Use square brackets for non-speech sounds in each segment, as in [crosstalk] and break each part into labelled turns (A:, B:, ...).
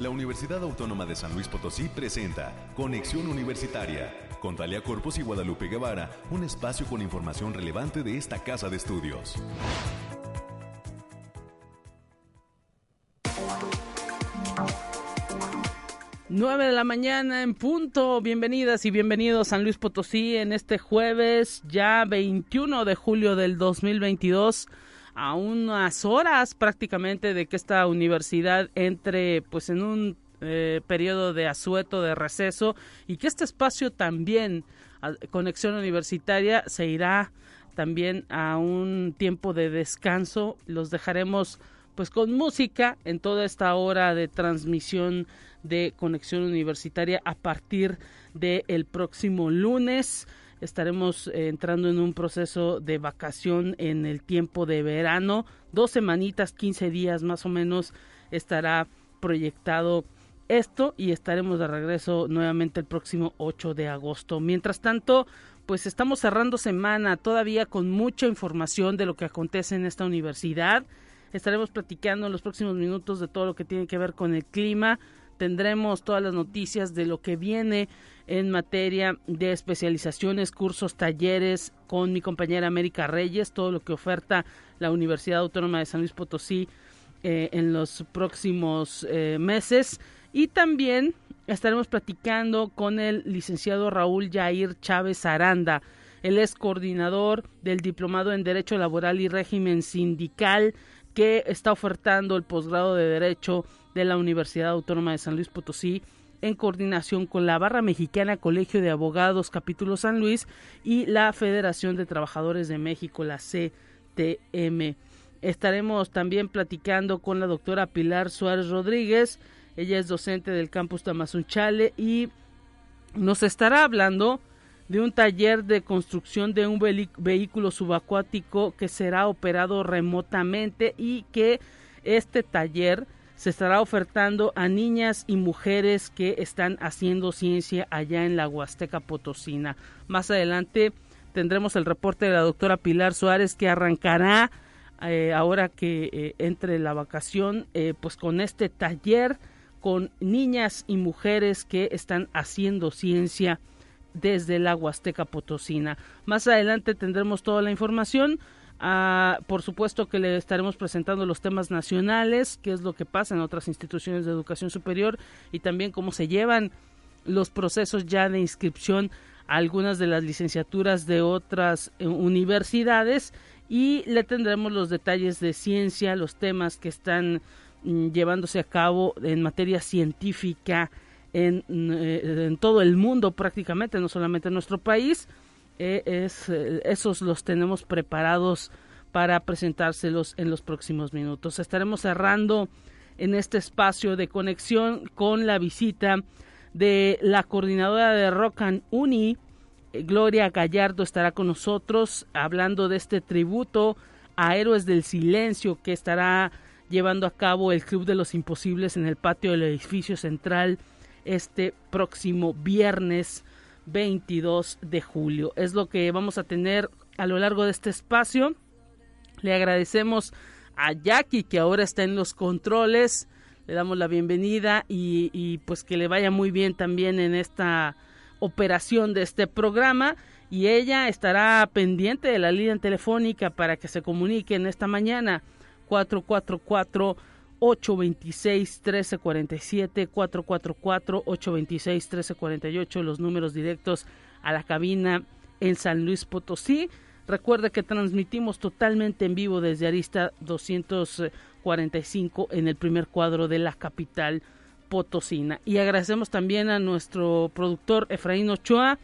A: la Universidad Autónoma de San Luis Potosí presenta Conexión Universitaria con Talia Corpus y Guadalupe Guevara, un espacio con información relevante de esta casa de estudios.
B: 9 de la mañana en punto. Bienvenidas y bienvenidos a San Luis Potosí en este jueves, ya 21 de julio del 2022, a unas horas prácticamente de que esta universidad entre pues en un eh, periodo de asueto, de receso y que este espacio también, conexión universitaria, se irá también a un tiempo de descanso. Los dejaremos pues con música en toda esta hora de transmisión de Conexión Universitaria a partir del próximo lunes. Estaremos eh, entrando en un proceso de vacación en el tiempo de verano. Dos semanitas, 15 días más o menos estará proyectado esto y estaremos de regreso nuevamente el próximo 8 de agosto. Mientras tanto, pues estamos cerrando semana todavía con mucha información de lo que acontece en esta universidad. Estaremos platicando en los próximos minutos de todo lo que tiene que ver con el clima tendremos todas las noticias de lo que viene en materia de especializaciones, cursos, talleres con mi compañera América Reyes, todo lo que oferta la Universidad Autónoma de San Luis Potosí eh, en los próximos eh, meses. Y también estaremos platicando con el licenciado Raúl Jair Chávez Aranda. Él es coordinador del Diplomado en Derecho Laboral y Régimen Sindical que está ofertando el posgrado de Derecho de la Universidad Autónoma de San Luis Potosí en coordinación con la Barra Mexicana Colegio de Abogados Capítulo San Luis y la Federación de Trabajadores de México, la CTM. Estaremos también platicando con la doctora Pilar Suárez Rodríguez. Ella es docente del campus Tamazunchale y nos estará hablando de un taller de construcción de un vehículo subacuático que será operado remotamente y que este taller se estará ofertando a niñas y mujeres que están haciendo ciencia allá en la Huasteca Potosina. Más adelante tendremos el reporte de la doctora Pilar Suárez que arrancará eh, ahora que eh, entre la vacación, eh, pues con este taller con niñas y mujeres que están haciendo ciencia desde la Huasteca Potosina. Más adelante tendremos toda la información. Ah, por supuesto que le estaremos presentando los temas nacionales, qué es lo que pasa en otras instituciones de educación superior y también cómo se llevan los procesos ya de inscripción a algunas de las licenciaturas de otras eh, universidades. Y le tendremos los detalles de ciencia, los temas que están mm, llevándose a cabo en materia científica en, eh, en todo el mundo prácticamente, no solamente en nuestro país eh, es, eh, esos los tenemos preparados para presentárselos en los próximos minutos. Estaremos cerrando en este espacio de conexión con la visita de la coordinadora de Rock and Uni, eh, Gloria Gallardo estará con nosotros hablando de este tributo a Héroes del Silencio que estará llevando a cabo el Club de los Imposibles en el patio del edificio central este próximo viernes 22 de julio. Es lo que vamos a tener a lo largo de este espacio. Le agradecemos a Jackie que ahora está en los controles. Le damos la bienvenida y, pues que le vaya muy bien también en esta operación de este programa y ella estará pendiente de la línea telefónica para que se comunique en esta mañana 444 826-1347, 444-826-1348, los números directos a la cabina en San Luis Potosí. Recuerda que transmitimos totalmente en vivo desde Arista 245 en el primer cuadro de la capital potosina. Y agradecemos también a nuestro productor Efraín Ochoa,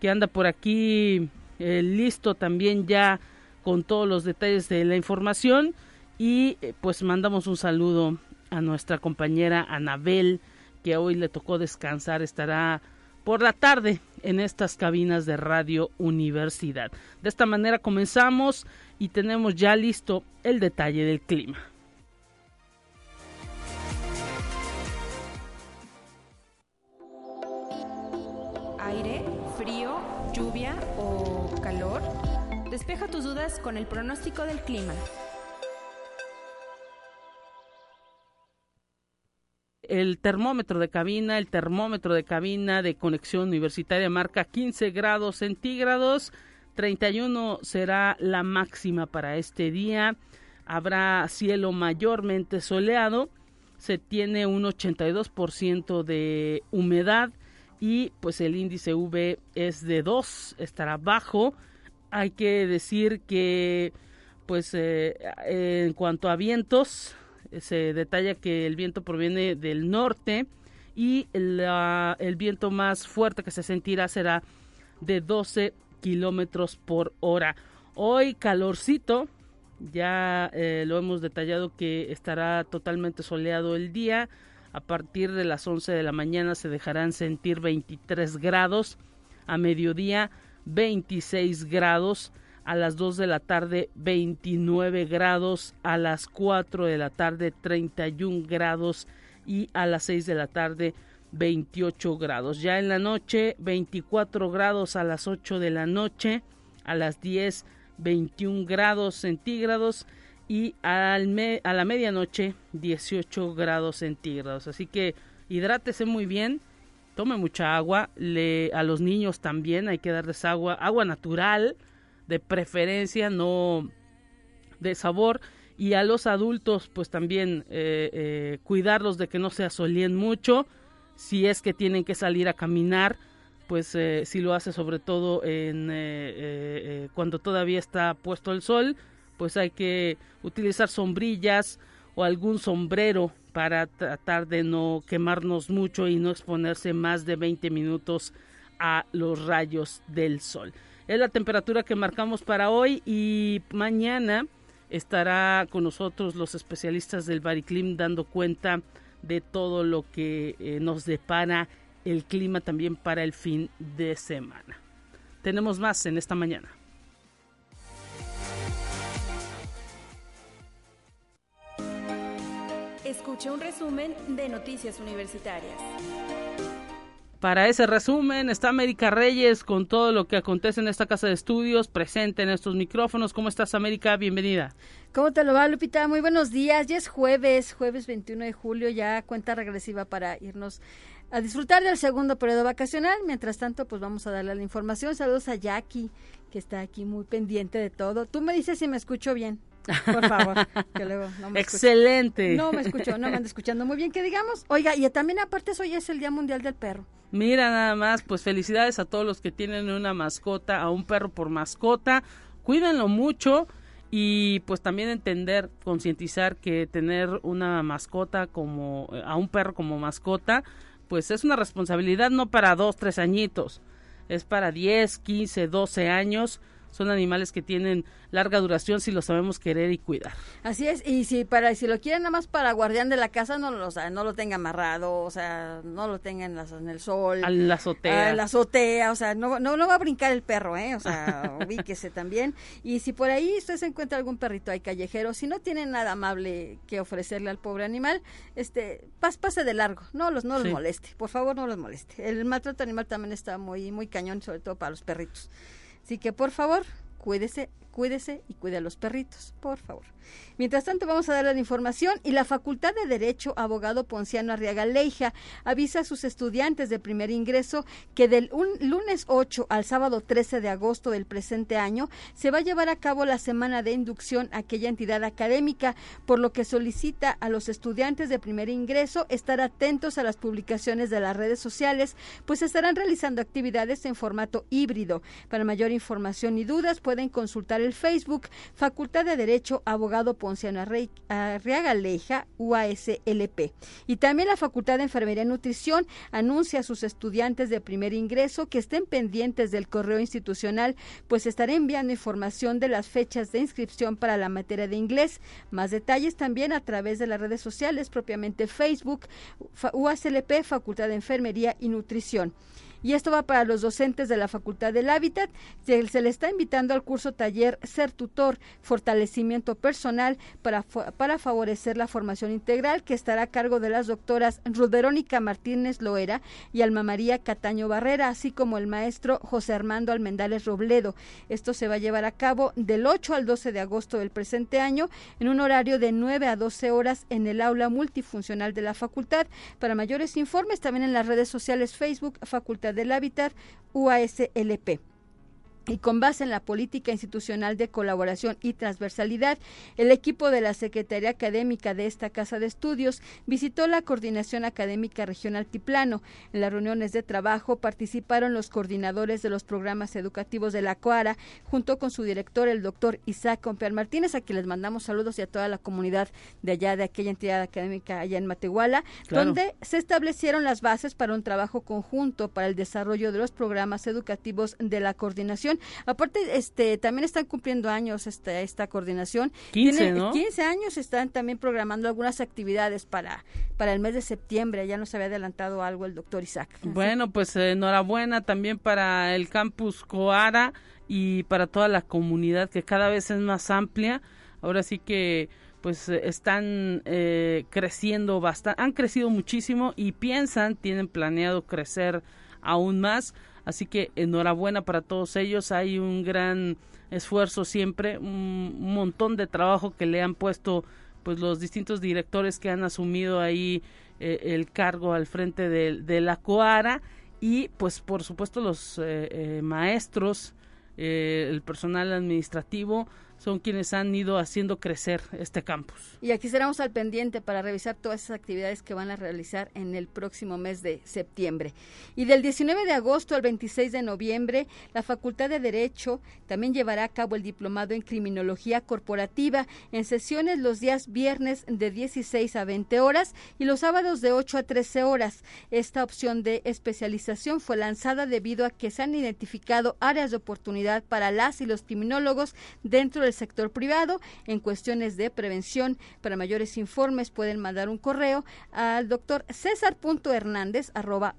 B: que anda por aquí eh, listo también ya con todos los detalles de la información. Y eh, pues mandamos un saludo a nuestra compañera Anabel, que hoy le tocó descansar, estará por la tarde en estas cabinas de Radio Universidad. De esta manera comenzamos y tenemos ya listo el detalle del clima.
C: Aire, frío, lluvia o calor. Despeja tus dudas con el pronóstico del clima.
B: El termómetro de cabina, el termómetro de cabina de conexión universitaria marca 15 grados centígrados, 31 será la máxima para este día. Habrá cielo mayormente soleado, se tiene un 82% de humedad y pues el índice V es de 2, estará bajo. Hay que decir que pues eh, en cuanto a vientos, se detalla que el viento proviene del norte y el viento más fuerte que se sentirá será de 12 kilómetros por hora. Hoy calorcito, ya eh, lo hemos detallado que estará totalmente soleado el día. A partir de las 11 de la mañana se dejarán sentir 23 grados. A mediodía 26 grados. A las 2 de la tarde 29 grados. A las 4 de la tarde 31 grados. Y a las 6 de la tarde 28 grados. Ya en la noche 24 grados a las 8 de la noche. A las 10 21 grados centígrados y al a la medianoche 18 grados centígrados. Así que hidrátese muy bien, tome mucha agua, le, a los niños también hay que darles agua, agua natural, de preferencia, no de sabor. Y a los adultos, pues también eh, eh, cuidarlos de que no se asolien mucho. Si es que tienen que salir a caminar, pues eh, si lo hace sobre todo en cuando todavía está puesto el sol, pues hay que utilizar sombrillas o algún sombrero para tratar de no quemarnos mucho y no exponerse más de 20 minutos a los rayos del sol. Es la temperatura que marcamos para hoy y mañana estará con nosotros los especialistas del Bariclim dando cuenta de todo lo que eh, nos depara el clima también para el fin de semana. Tenemos más en esta mañana.
C: Escuche un resumen de Noticias Universitarias.
B: Para ese resumen está América Reyes con todo lo que acontece en esta casa de estudios, presente en estos micrófonos. ¿Cómo estás, América? Bienvenida.
D: ¿Cómo te lo va, Lupita? Muy buenos días. Ya es jueves, jueves 21 de julio, ya cuenta regresiva para irnos a disfrutar del segundo periodo vacacional. Mientras tanto, pues vamos a darle la información. Saludos a Jackie, que está aquí muy pendiente de todo. Tú me dices si me escucho bien. Por favor, que luego no me
B: Excelente.
D: No me escucho, no me ando escuchando muy bien, que digamos. Oiga, y también aparte hoy es el Día Mundial del Perro.
B: Mira nada más, pues felicidades a todos los que tienen una mascota, a un perro por mascota. Cuídenlo mucho y pues también entender, concientizar que tener una mascota como, eh, a un perro como mascota, pues es una responsabilidad no para dos, tres añitos, es para diez, quince, doce años son animales que tienen larga duración si lo sabemos querer y cuidar.
D: Así es, y si para si lo quieren nada más para guardián de la casa, no lo, o no lo tenga amarrado, o sea, no lo tenga en, en el sol.
B: En la azotea.
D: En la azotea, o sea, no, no, no va a brincar el perro, ¿eh? O sea, [laughs] ubíquese también. Y si por ahí usted se encuentra algún perrito ahí callejero, si no tiene nada amable que ofrecerle al pobre animal, este, pase de largo, no los, no los moleste, por favor no los moleste. El maltrato animal también está muy, muy cañón, sobre todo para los perritos. Así que por favor, cuídese, cuídese y cuide a los perritos, por favor. Mientras tanto, vamos a darle la información y la Facultad de Derecho, abogado Ponciano Arriaga Leija, avisa a sus estudiantes de primer ingreso que del lunes 8 al sábado 13 de agosto del presente año se va a llevar a cabo la semana de inducción a aquella entidad académica, por lo que solicita a los estudiantes de primer ingreso estar atentos a las publicaciones de las redes sociales, pues estarán realizando actividades en formato híbrido. Para mayor información y dudas pueden consultar el Facebook Facultad de Derecho, abogado Ponciano Arriaga Leija, UASLP. Y también la Facultad de Enfermería y Nutrición anuncia a sus estudiantes de primer ingreso que estén pendientes del correo institucional, pues estaré enviando información de las fechas de inscripción para la materia de inglés. Más detalles también a través de las redes sociales, propiamente Facebook, UASLP, Facultad de Enfermería y Nutrición. Y esto va para los docentes de la Facultad del Hábitat. Se, se le está invitando al curso taller Ser Tutor, Fortalecimiento Personal para, para favorecer la formación integral, que estará a cargo de las doctoras Ruth Verónica Martínez Loera y Alma María Cataño Barrera, así como el maestro José Armando Almendales Robledo. Esto se va a llevar a cabo del 8 al 12 de agosto del presente año en un horario de 9 a 12 horas en el aula multifuncional de la facultad. Para mayores informes, también en las redes sociales Facebook, Facultad del Hábitat, UASLP y con base en la política institucional de colaboración y transversalidad, el equipo de la Secretaría Académica de esta Casa de Estudios visitó la Coordinación Académica Regional Tiplano. En las reuniones de trabajo participaron los coordinadores de los programas educativos de la COARA, junto con su director, el doctor Isaac Compear Martínez, a quien les mandamos saludos y a toda la comunidad de allá, de aquella entidad académica allá en Matehuala, donde se establecieron las bases para un trabajo conjunto para el desarrollo de los programas educativos de la coordinación Aparte, este, también están cumpliendo años esta, esta coordinación.
B: 15, ¿no?
D: 15 años están también programando algunas actividades para, para el mes de septiembre. Ya nos había adelantado algo el doctor Isaac.
B: Bueno, pues enhorabuena también para el campus Coara y para toda la comunidad que cada vez es más amplia. Ahora sí que pues están eh, creciendo bastante, han crecido muchísimo y piensan, tienen planeado crecer aún más. Así que enhorabuena para todos ellos. Hay un gran esfuerzo siempre, un montón de trabajo que le han puesto pues los distintos directores que han asumido ahí eh, el cargo al frente de, la Coara y pues por supuesto los eh, eh, maestros, el personal administrativo, son quienes han ido haciendo crecer este campus.
D: Y aquí seremos al pendiente para revisar todas esas actividades que van a realizar en el próximo mes de septiembre. Y del 19 de agosto al 26 de noviembre, la Facultad de Derecho también llevará a cabo el diplomado en Criminología Corporativa en sesiones los días viernes de 16 a 20 horas y los sábados de 8 a 13 horas. Esta opción de especialización fue lanzada debido a que se han identificado áreas de oportunidad para las y los criminólogos dentro del sector privado en cuestiones de prevención. Para mayores informes pueden mandar un correo al doctor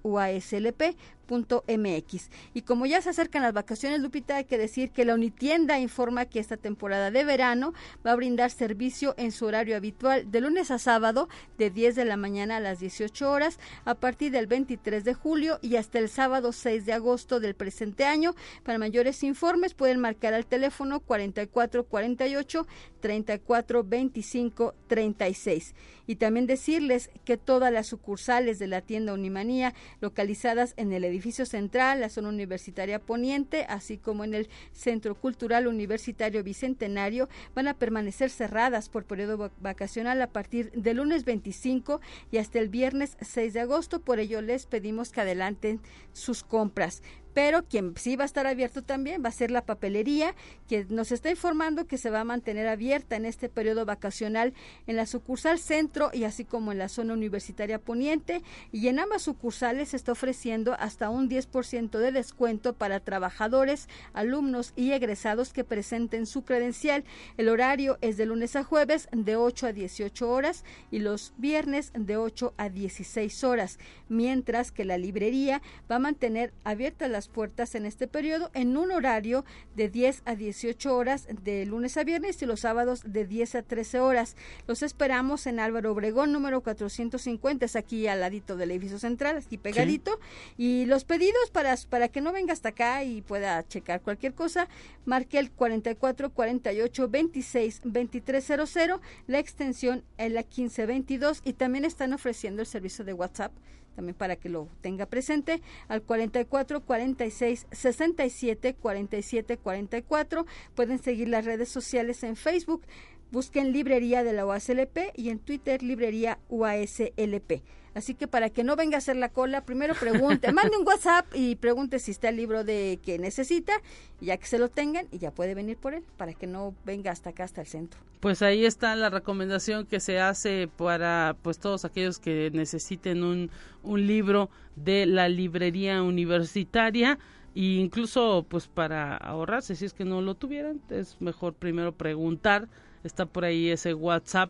D: uaslp MX. Y como ya se acercan las vacaciones, Lupita, hay que decir que la Unitienda informa que esta temporada de verano va a brindar servicio en su horario habitual de lunes a sábado de 10 de la mañana a las 18 horas a partir del 23 de julio y hasta el sábado 6 de agosto del presente año. Para mayores informes pueden marcar al teléfono 4448 3425 36. Y también decirles que todas las sucursales de la tienda Unimanía localizadas en el edificio central, la zona universitaria poniente, así como en el Centro Cultural Universitario Bicentenario, van a permanecer cerradas por periodo vacacional a partir del lunes 25 y hasta el viernes 6 de agosto. Por ello les pedimos que adelanten sus compras pero quien sí va a estar abierto también va a ser la papelería, que nos está informando que se va a mantener abierta en este periodo vacacional en la sucursal centro y así como en la zona universitaria poniente, y en ambas sucursales se está ofreciendo hasta un 10% de descuento para trabajadores, alumnos y egresados que presenten su credencial. El horario es de lunes a jueves de 8 a 18 horas y los viernes de 8 a 16 horas, mientras que la librería va a mantener abiertas las puertas en este periodo en un horario de 10 a 18 horas de lunes a viernes y los sábados de 10 a 13 horas. Los esperamos en Álvaro Obregón, número 450, es aquí al ladito del edificio central, aquí pegadito. Y los pedidos para, para que no venga hasta acá y pueda checar cualquier cosa, marque el 44 48 26 2300, la extensión es la 1522 y también están ofreciendo el servicio de WhatsApp también para que lo tenga presente, al 44 46 67 47 44. Pueden seguir las redes sociales en Facebook, busquen Librería de la UASLP y en Twitter Librería UASLP. Así que para que no venga a hacer la cola, primero pregunte, [laughs] mande un WhatsApp y pregunte si está el libro de que necesita, ya que se lo tengan, y ya puede venir por él, para que no venga hasta acá, hasta el centro.
B: Pues ahí está la recomendación que se hace para pues todos aquellos que necesiten un, un libro de la librería universitaria e incluso pues para ahorrarse si es que no lo tuvieran es mejor primero preguntar está por ahí ese WhatsApp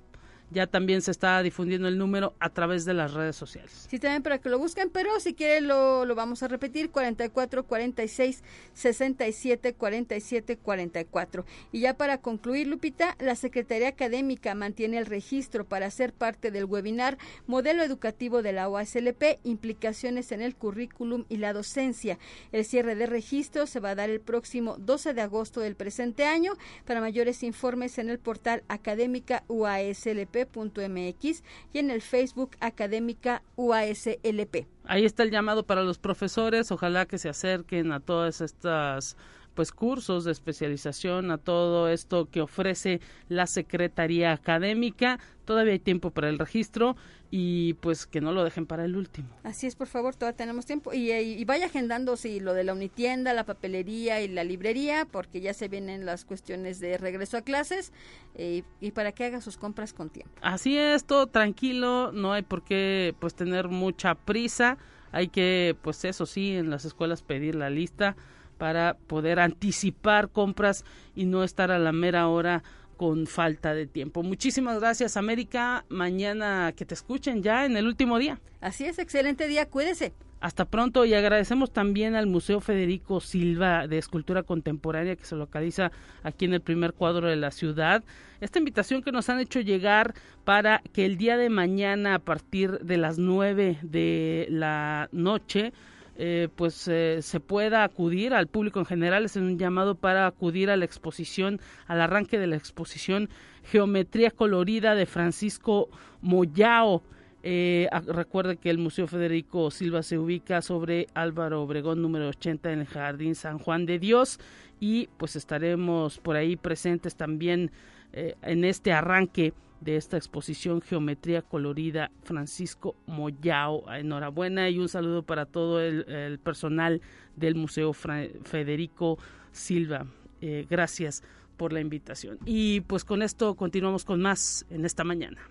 B: ya también se está difundiendo el número a través de las redes sociales.
D: Sí, también para que lo busquen, pero si quieren lo, lo vamos a repetir, 44 46 67 47 44. Y ya para concluir, Lupita, la Secretaría Académica mantiene el registro para ser parte del webinar Modelo Educativo de la OASLP, implicaciones en el currículum y la docencia. El cierre de registro se va a dar el próximo 12 de agosto del presente año. Para mayores informes en el portal académica UASLP mx y en el Facebook Académica UASLP.
B: Ahí está el llamado para los profesores, ojalá que se acerquen a todas estas pues cursos de especialización a todo esto que ofrece la Secretaría Académica. Todavía hay tiempo para el registro y pues que no lo dejen para el último.
D: Así es, por favor, todavía tenemos tiempo y, vaya agendando si lo de la unitienda, la papelería y la librería, porque ya se vienen las cuestiones de regreso a clases eh, y para que haga sus compras con tiempo.
B: Así es, todo tranquilo, no hay por qué pues tener mucha prisa. Hay que, pues eso sí, en las escuelas pedir la lista para poder anticipar compras y no estar a la mera hora con falta de tiempo. Muchísimas gracias, América. Mañana que te escuchen ya en el último día.
D: Así es, excelente día, cuídese.
B: Hasta pronto y agradecemos también al Museo Federico Silva de Escultura Contemporánea que se localiza aquí en el primer cuadro de la ciudad. Esta invitación que nos han hecho llegar para que el día de mañana a partir de las nueve de la noche eh, pues eh, se pueda acudir al público en general. Es un llamado para acudir a la exposición al arranque de la exposición geometría colorida de Francisco Moyao. Eh, recuerde que el Museo Federico Silva se ubica sobre Álvaro Obregón número 80 en el Jardín San Juan de Dios. Y pues estaremos por ahí presentes también eh, en este arranque de esta exposición Geometría Colorida Francisco Moyao. Enhorabuena y un saludo para todo el, personal del Museo Federico Silva. Eh, gracias por la invitación. Y pues con esto continuamos con más en esta mañana.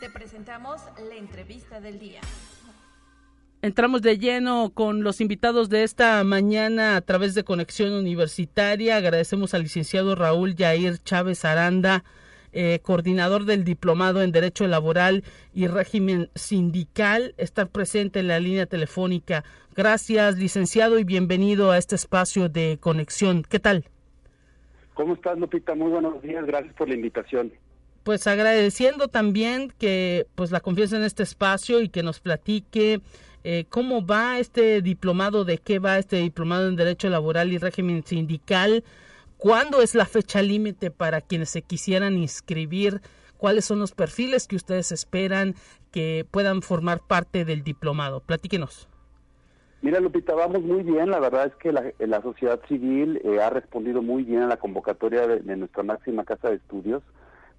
C: Te presentamos la entrevista del día.
B: Entramos de lleno con los invitados de esta mañana a través de Conexión Universitaria. Agradecemos al licenciado Raúl Yair Chávez Aranda, eh, coordinador del Diplomado en Derecho Laboral y Régimen Sindical, estar presente en la línea telefónica. Gracias, licenciado, y bienvenido a este espacio de conexión. ¿Qué tal?
E: ¿Cómo estás, Lupita? Muy buenos días. Gracias por la invitación
B: pues agradeciendo también que pues la confianza en este espacio y que nos platique eh, cómo va este diplomado, de qué va este diplomado en Derecho Laboral y Régimen Sindical, cuándo es la fecha límite para quienes se quisieran inscribir, cuáles son los perfiles que ustedes esperan que puedan formar parte del diplomado. Platíquenos.
E: Mira, Lupita, vamos muy bien. La verdad es que la, sociedad civil eh, ha respondido muy bien a la convocatoria de, nuestra máxima casa de estudios.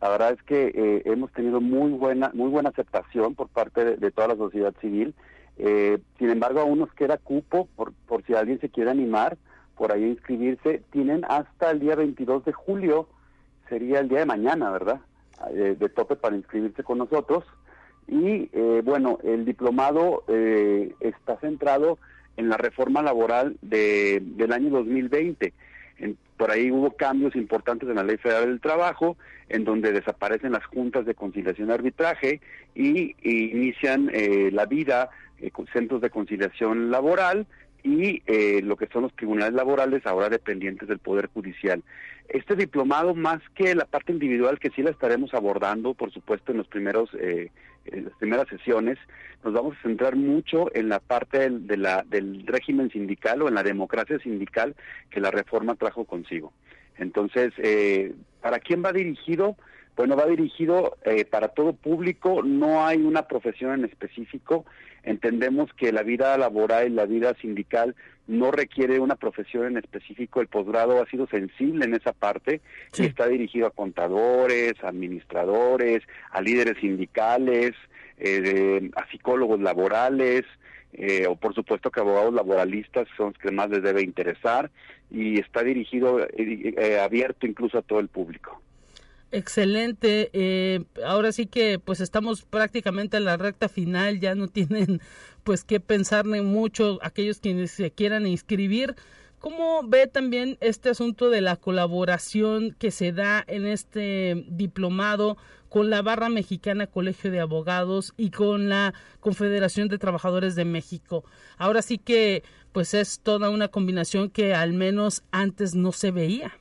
E: La verdad es que eh, hemos tenido muy buena, muy buena aceptación por parte de toda la sociedad civil eh, sin embargo, aún nos queda cupo por, por si alguien se quiere animar por ahí a inscribirse. Tienen hasta el día 22 de julio, sería el día de mañana, ¿verdad? Eh, de tope para inscribirse con nosotros. Y eh, bueno, el diplomado está centrado en la reforma laboral de, del año 2020. por ahí hubo cambios importantes en la Ley Federal del Trabajo, en donde desaparecen las juntas de conciliación y arbitraje y, y inician la vida eh, centros de conciliación laboral y eh, lo que son los tribunales laborales ahora dependientes del Poder Judicial. Este diplomado, más que la parte individual que sí la estaremos abordando, por supuesto, en los primeros eh, las primeras sesiones, nos vamos a centrar mucho en la parte del, del régimen sindical o en la democracia sindical que la reforma trajo consigo. Entonces, ¿para quién va dirigido? Bueno, va dirigido para todo público, no hay una profesión en específico, Entendemos que la vida laboral y la vida sindical no requiere una profesión en específico. El posgrado ha sido sensible en esa parte y está dirigido a contadores, administradores, a líderes sindicales, eh, a psicólogos laborales, eh, o por supuesto que abogados laboralistas son los que más les debe interesar y está dirigido, eh, abierto incluso a todo el público.
B: Excelente. Eh, ahora sí que pues estamos prácticamente en la recta final, ya no [laughs] tienen pues que pensar mucho aquellos quienes se quieran inscribir. ¿Cómo ve también este asunto de la colaboración que se da en este diplomado con la Barra Mexicana Colegio de Abogados y con la Confederación de Trabajadores de México? Ahora sí que pues es toda una combinación que al menos antes no se veía.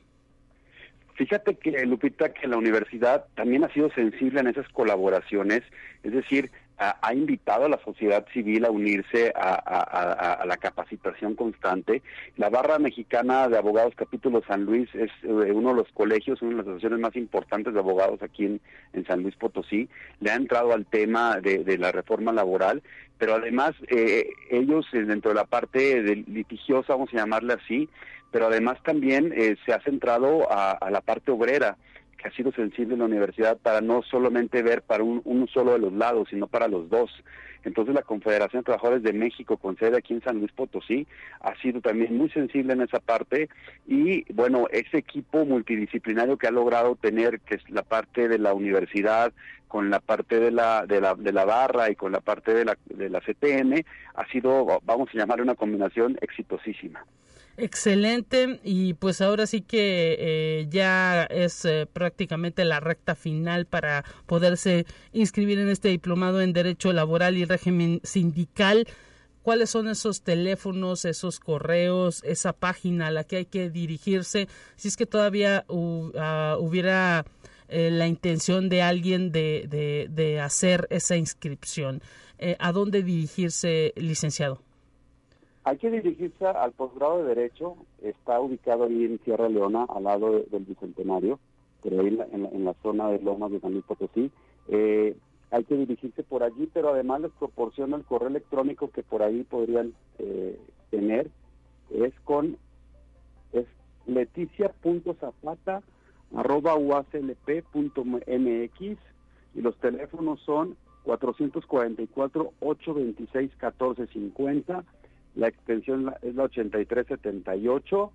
E: Fíjate que, Lupita, que la universidad también ha sido sensible en esas colaboraciones, es decir, ha, invitado a la sociedad civil a unirse a, la capacitación constante. La Barra Mexicana de Abogados Capítulo San Luis es eh, uno de los colegios, una de las asociaciones más importantes de abogados aquí en, San Luis Potosí. Le ha entrado al tema de, la reforma laboral, pero además eh, ellos eh, dentro de la parte litigiosa, vamos a llamarle así, pero además también se ha centrado a la parte obrera ha sido sensible en la universidad para no solamente ver para un, uno solo de los lados, sino para los dos. Entonces la Confederación de Trabajadores de México, con sede aquí en San Luis Potosí, ha sido también muy sensible en esa parte y bueno, ese equipo multidisciplinario que ha logrado tener, que es la parte de la universidad, con la parte de la, de la, de la barra y con la parte de la, de la CTM, ha sido, vamos a llamar una combinación exitosísima.
B: Excelente y pues ahora sí que eh, ya es eh, prácticamente la recta final para poderse inscribir en este diplomado en Derecho Laboral y Régimen Sindical. ¿Cuáles son esos teléfonos, esos correos, esa página a la que hay que dirigirse? Si es que todavía ah, hubiera eh, la intención de alguien de, de, de hacer esa inscripción. ¿A dónde dirigirse, licenciado?
E: Hay que dirigirse al posgrado de Derecho, está ubicado ahí en Sierra Leona, al lado del Bicentenario, pero ahí en la, zona de Lomas de San Luis Potosí. Eh, hay que dirigirse por allí, pero además les proporciono el correo electrónico que por ahí podrían eh, tener. Es con es leticia.zapata.uaclp.mx y los teléfonos son 444-826-1450 la extensión es la 8378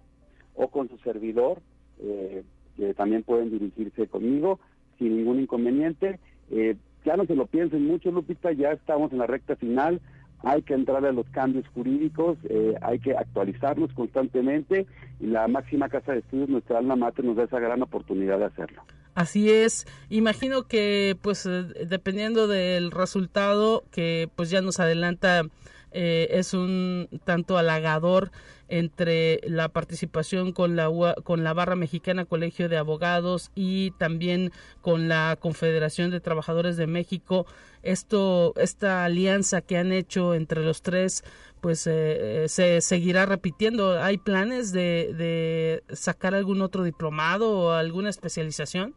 E: o con su servidor, eh, que también pueden dirigirse conmigo sin ningún inconveniente. Eh, ya no se lo piensen mucho, Lupita, ya estamos en la recta final, hay que entrar a los cambios jurídicos, eh, hay que actualizarnos constantemente y la máxima casa de estudios, nuestra alma mater, nos da esa gran oportunidad de hacerlo.
B: Así es, imagino que pues dependiendo del resultado que pues ya nos adelanta eh, es un tanto halagador entre la participación con la con la barra mexicana Colegio de Abogados y también con la Confederación de Trabajadores de México. Esto esta alianza que han hecho entre los tres pues eh, se seguirá repitiendo. Hay planes de, de sacar algún otro diplomado o alguna especialización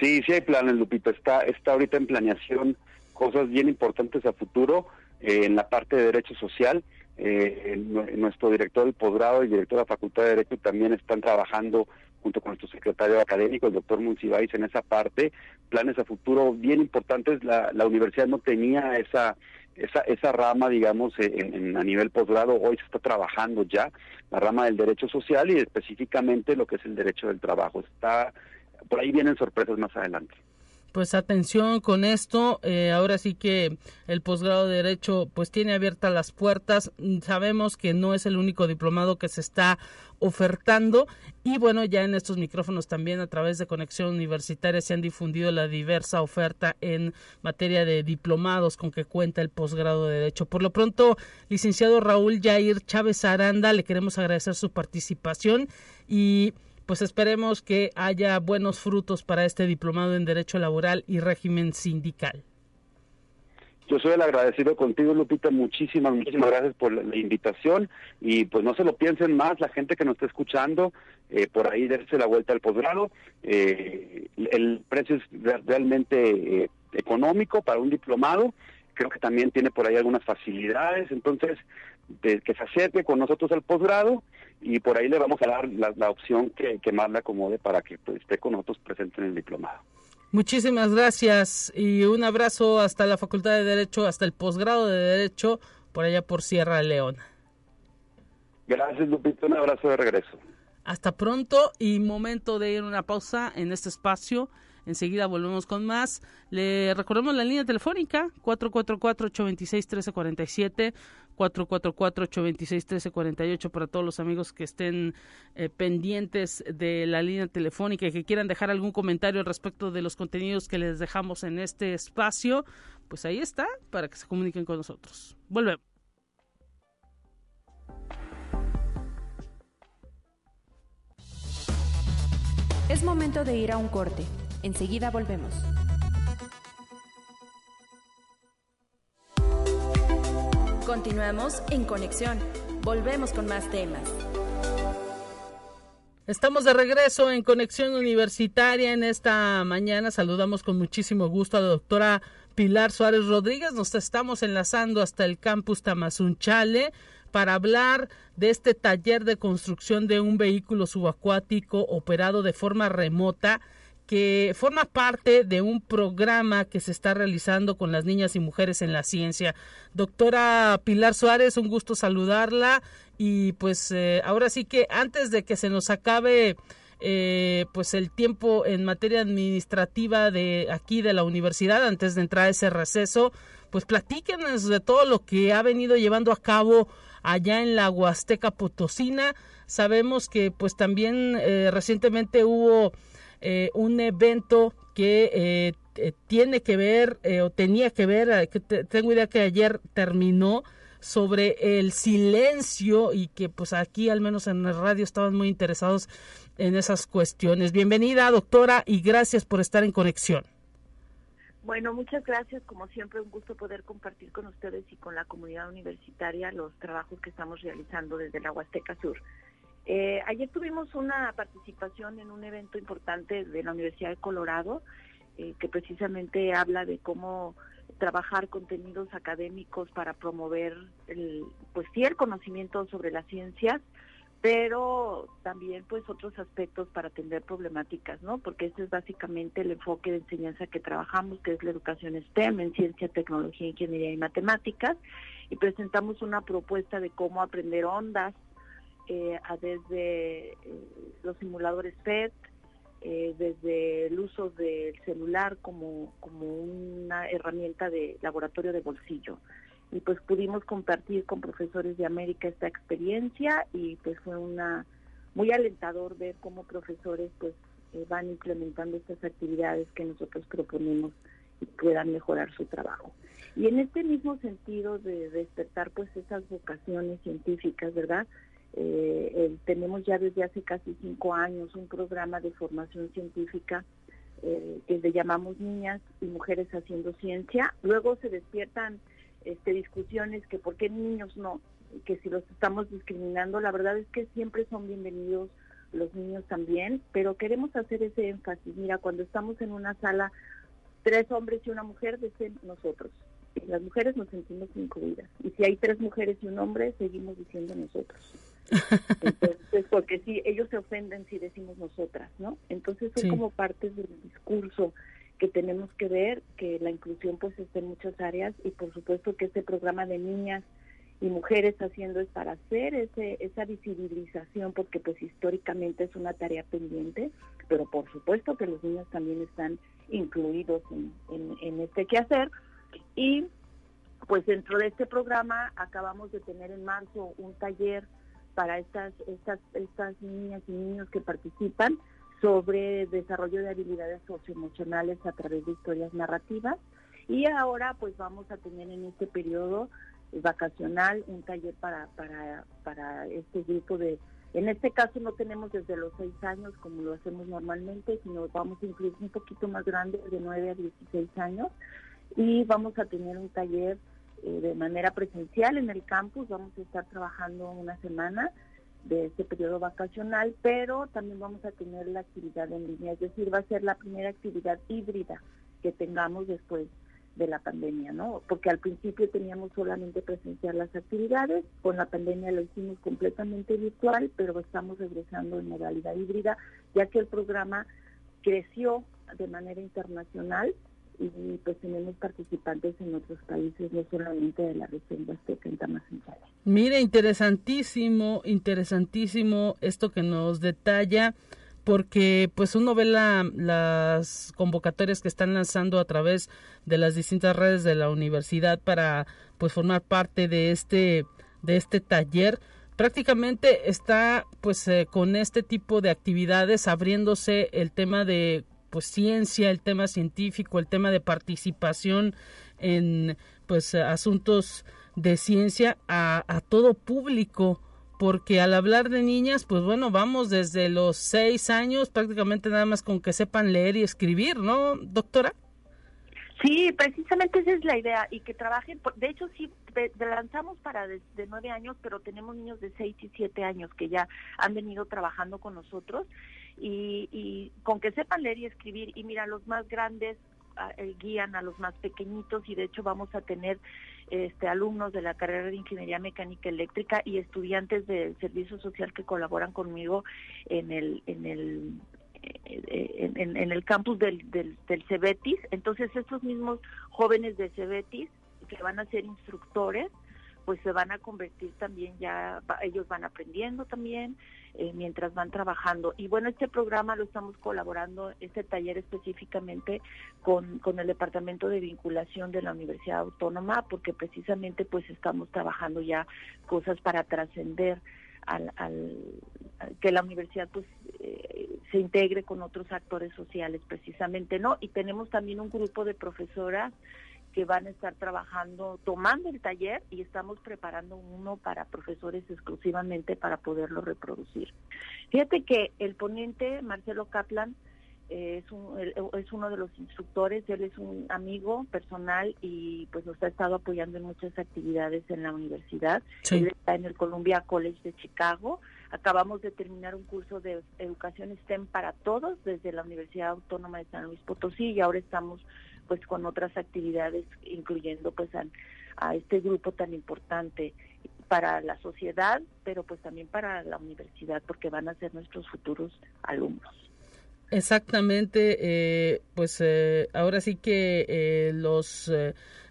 E: sí sí hay planes Lupita. Está está ahorita en planeación cosas bien importantes a futuro eh, en la parte de Derecho Social. Eh, nuestro director del posgrado y director de la Facultad de Derecho también están trabajando junto con nuestro secretario académico, el doctor Muncibais, en esa parte. Planes a futuro bien importantes. La, universidad no tenía esa esa, esa rama, digamos, en, a nivel posgrado, hoy se está trabajando ya, la rama del derecho social y específicamente lo que es el derecho del trabajo. Está, por ahí vienen sorpresas más adelante
B: pues atención con esto. Eh, ahora sí que el posgrado de Derecho pues tiene abiertas las puertas. Sabemos que no es el único diplomado que se está ofertando y bueno, ya en estos micrófonos también a través de Conexión Universitaria se han difundido la diversa oferta en materia de diplomados con que cuenta el posgrado de Derecho. Por lo pronto, licenciado Raúl Jair Chávez Aranda, le queremos agradecer su participación y pues esperemos que haya buenos frutos para este diplomado en Derecho Laboral y Régimen Sindical.
E: Yo soy el agradecido contigo, Lupita. Muchísimas, muchísimas gracias por la, invitación. Y pues no se lo piensen más, la gente que nos está escuchando, eh, por ahí darse la vuelta al posgrado. Eh, el precio es realmente eh, económico para un diplomado. Creo que también tiene por ahí algunas facilidades. Entonces, de, que se acerque con nosotros al posgrado y por ahí le vamos a dar la, opción que, más le acomode para que pues, esté con nosotros presente en el diplomado.
B: Muchísimas gracias y un abrazo hasta la Facultad de Derecho, hasta el posgrado de Derecho, por allá por Sierra Leona.
E: Gracias, Lupito. Un abrazo de regreso.
B: Hasta pronto y momento de ir a una pausa en este espacio Enseguida volvemos con más. Le recordamos la línea telefónica 444-826-1347, 444-826-1348 para todos los amigos que estén eh, pendientes de la línea telefónica y que quieran dejar algún comentario respecto de los contenidos que les dejamos en este espacio. Pues ahí está, para que se comuniquen con nosotros. Volvemos.
C: Es momento de ir a un corte. Enseguida volvemos. Continuamos en conexión. Volvemos con más temas.
B: Estamos de regreso en Conexión Universitaria en esta mañana. Saludamos con muchísimo gusto a la doctora Pilar Suárez Rodríguez. Nos estamos enlazando hasta el campus Tamazunchale para hablar de este taller de construcción de un vehículo subacuático operado de forma remota que forma parte de un programa que se está realizando con las niñas y mujeres en la ciencia. Doctora Pilar Suárez, un gusto saludarla y pues eh, ahora sí que antes de que se nos acabe eh, pues el tiempo en materia administrativa de aquí de la universidad, antes de entrar a ese receso, pues platíquenos de todo lo que ha venido llevando a cabo allá en la Huasteca Potosina. Sabemos que pues también eh, recientemente hubo eh, un evento que eh, tiene que ver o tenía que ver, que tengo idea que ayer terminó sobre el silencio y que pues aquí al menos en el radio estaban muy interesados en esas cuestiones. Bienvenida doctora y gracias por estar en conexión.
F: Bueno, muchas gracias. Como siempre, un gusto poder compartir con ustedes y con la comunidad universitaria los trabajos que estamos realizando desde la Huasteca Sur. Eh, ayer tuvimos una participación en un evento importante de la Universidad de Colorado, eh, que precisamente habla de cómo trabajar contenidos académicos para promover el, pues sí, el conocimiento sobre las ciencias pero también pues otros aspectos para atender problemáticas, ¿no? Porque este es básicamente el enfoque de enseñanza que trabajamos, que es la educación STEM en ciencia, tecnología, ingeniería y matemáticas, y presentamos una propuesta de cómo aprender ondas eh, a desde eh, los simuladores FED, eh, desde el uso del celular como, como una herramienta de laboratorio de bolsillo y pues pudimos compartir con profesores de América esta experiencia y pues fue una muy alentador ver cómo profesores pues van implementando estas actividades que nosotros proponemos y puedan mejorar su trabajo. Y en este mismo sentido de despertar pues esas vocaciones científicas, ¿verdad? Eh, tenemos ya desde hace casi cinco años un programa de formación científica eh, que le llamamos Niñas y Mujeres Haciendo Ciencia. Luego se despiertan este, discusiones que por qué niños no, que si los estamos discriminando, la verdad es que siempre son bienvenidos los niños también, pero queremos hacer ese énfasis. Mira, cuando estamos en una sala, tres hombres y una mujer, dicen nosotros. Las mujeres nos sentimos incluidas. Y si hay tres mujeres y un hombre, seguimos diciendo nosotros. Entonces, porque si ellos se ofenden si decimos nosotras, ¿no? Entonces son como partes del discurso que tenemos que ver que la inclusión pues está en muchas áreas y por supuesto que este programa de niñas y mujeres haciendo es para hacer ese, esa visibilización porque pues históricamente es una tarea pendiente, pero por supuesto que los niños también están incluidos en, en, en este quehacer y pues dentro de este programa acabamos de tener en marzo un taller para estas, estas, estas niñas y niños que participan sobre desarrollo de habilidades socioemocionales a través de historias narrativas. Y ahora pues vamos a tener en este periodo vacacional un taller para, para, para este grupo de, en este caso no tenemos desde los seis años como lo hacemos normalmente, sino vamos a incluir un poquito más grande, de 9 a 16 años, y vamos a tener un taller eh, de manera presencial en el campus, vamos a estar trabajando una semana de este periodo vacacional, pero también vamos a tener la actividad en línea, es decir, va a ser la primera actividad híbrida que tengamos después de la pandemia, ¿no? Porque al principio teníamos solamente presenciar las actividades, con la pandemia lo hicimos completamente virtual, pero estamos regresando en modalidad híbrida, ya que el programa creció de manera internacional y pues tenemos participantes en otros países, no solamente de la región Huasteca en Tamazunchale.
B: Mire, interesantísimo, interesantísimo esto que nos detalla porque pues uno ve la, las convocatorias que están lanzando a través de las distintas redes de la universidad para pues formar parte de este de este taller prácticamente está pues eh, con este tipo de actividades abriéndose el tema de pues ciencia, el tema científico, el tema de participación en pues asuntos de ciencia a, a todo público porque al hablar de niñas, pues bueno, vamos desde los seis años, prácticamente nada más con que sepan leer y escribir, ¿no, doctora?
F: Sí, precisamente esa es la idea y que trabajen. De hecho, sí, lanzamos para de, nueve años, pero tenemos niños de seis y siete años que ya han venido trabajando con nosotros y, con que sepan leer y escribir. Y mira, los más grandes eh, guían a los más pequeñitos y de hecho vamos a tener este, alumnos de la carrera de Ingeniería Mecánica Eléctrica y estudiantes del Servicio Social que colaboran conmigo en el, en el eh, en, el campus del, del, del, Cebetis. Entonces, estos mismos jóvenes de Cebetis que van a ser instructores, pues se van a convertir también ya, ellos van aprendiendo también eh, mientras van trabajando. Y bueno, este programa lo estamos colaborando, este taller específicamente con, con el Departamento de Vinculación de la Universidad Autónoma, porque precisamente pues estamos trabajando ya cosas para trascender al, al, que la universidad pues eh, se integre con otros actores sociales precisamente no y tenemos también un grupo de profesoras que van a estar trabajando, tomando el taller y estamos preparando uno para profesores exclusivamente para poderlo reproducir. Fíjate que el ponente, Marcelo Kaplan, es, un, es uno de los instructores, él es un amigo personal y pues nos ha estado apoyando en muchas actividades en la universidad. Él está en el Columbia College de Chicago. Acabamos de terminar un curso de educación STEM para todos desde la Universidad Autónoma de San Luis Potosí y ahora estamos pues con otras actividades incluyendo pues a, este grupo tan importante para la sociedad, pero pues también para la universidad porque van a ser nuestros futuros alumnos.
B: Exactamente, eh, pues eh, ahora sí que eh, los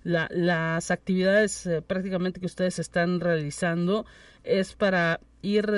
B: las actividades prácticamente que ustedes están realizando es para ir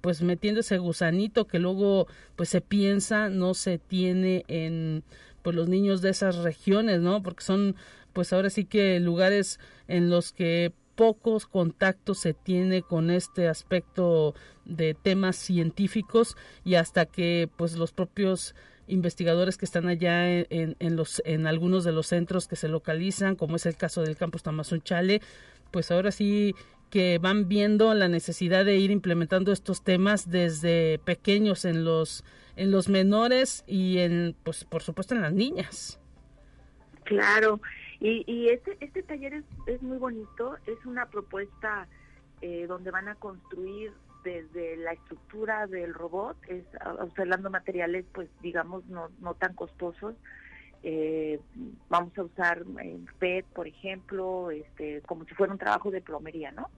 B: pues metiendo ese gusanito que luego pues se piensa no se tiene en pues los niños de esas regiones, ¿no? Porque son pues ahora sí que lugares en los que pocos contactos se tiene con este aspecto de temas científicos y hasta que pues los propios investigadores que están allá en, en, los en algunos de los centros que se localizan como es el caso del campus Tamazunchale pues ahora sí que van viendo la necesidad de ir implementando estos temas desde pequeños en los en los menores y en pues por supuesto en las niñas.
F: Claro y, y este este taller es, es muy bonito es una propuesta eh, donde van a construir desde la estructura del robot es usando materiales pues digamos no no tan costosos eh, vamos a usar PET, por ejemplo, este, como si fuera un trabajo de plomería, ¿no?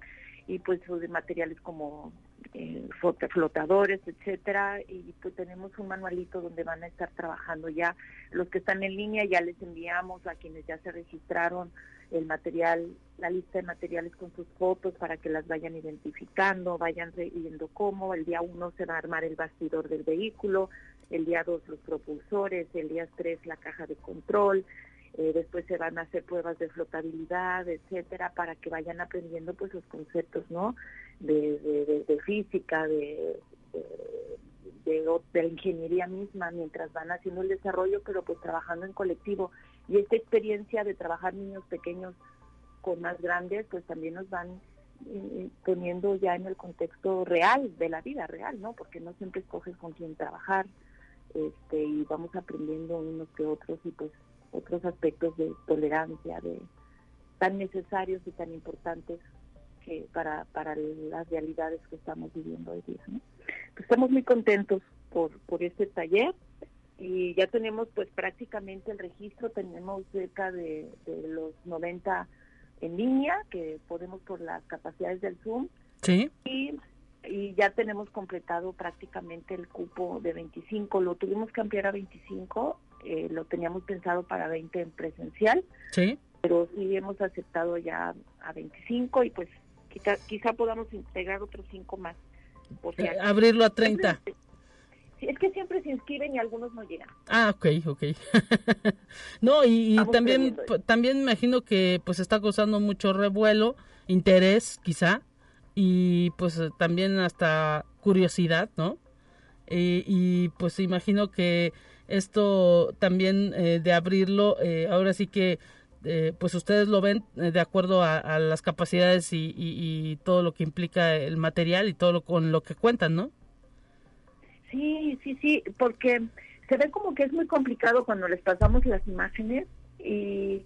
F: Y pues de materiales como eh, flotadores, etcétera, y pues tenemos un manualito donde van a estar trabajando ya los que están en línea, ya les enviamos a quienes ya se registraron el material, la lista de materiales con sus fotos para que las vayan identificando, vayan viendo cómo, el día uno se va a armar el bastidor del vehículo, el día 2 los propulsores, el día 3 la caja de control, eh, después se van a hacer pruebas de flotabilidad, etcétera, para que vayan aprendiendo pues los conceptos, ¿no? De, de, física, de, de, la ingeniería misma, mientras van haciendo el desarrollo, pero pues trabajando en colectivo. Y esta experiencia de trabajar niños pequeños con más grandes, pues también nos van eh, poniendo ya en el contexto real de la vida real, ¿no? Porque no siempre escoges con quién trabajar, este, y vamos aprendiendo unos que otros y pues otros aspectos de tolerancia de tan necesarios y tan importantes que para, para las realidades que estamos viviendo hoy día. Pues, estamos muy contentos por, por este taller y ya tenemos pues prácticamente el registro, tenemos cerca de, de los 90 en línea que podemos por las capacidades del Zoom.
B: Sí.
F: Y y ya tenemos completado prácticamente el cupo de 25. Lo tuvimos que ampliar a 25, eh, lo teníamos pensado para 20 en presencial,
B: sí.
F: pero sí hemos aceptado ya a 25 y pues quizá, quizá podamos integrar otros 5 más.
B: Eh, abrirlo a 30.
F: es que siempre se inscriben y algunos no llegan.
B: Ah, ok, ok. [laughs] no, y, también, también imagino que pues está causando mucho revuelo, interés quizá, y pues también hasta curiosidad, ¿no? Eh, y pues imagino que esto también eh, de abrirlo, eh, ahora sí que pues ustedes lo ven de acuerdo a, las capacidades y, y, todo lo que implica el material y todo lo con lo que cuentan, ¿no?
F: Sí, sí, sí, porque se ve como que es muy complicado cuando les pasamos las imágenes y,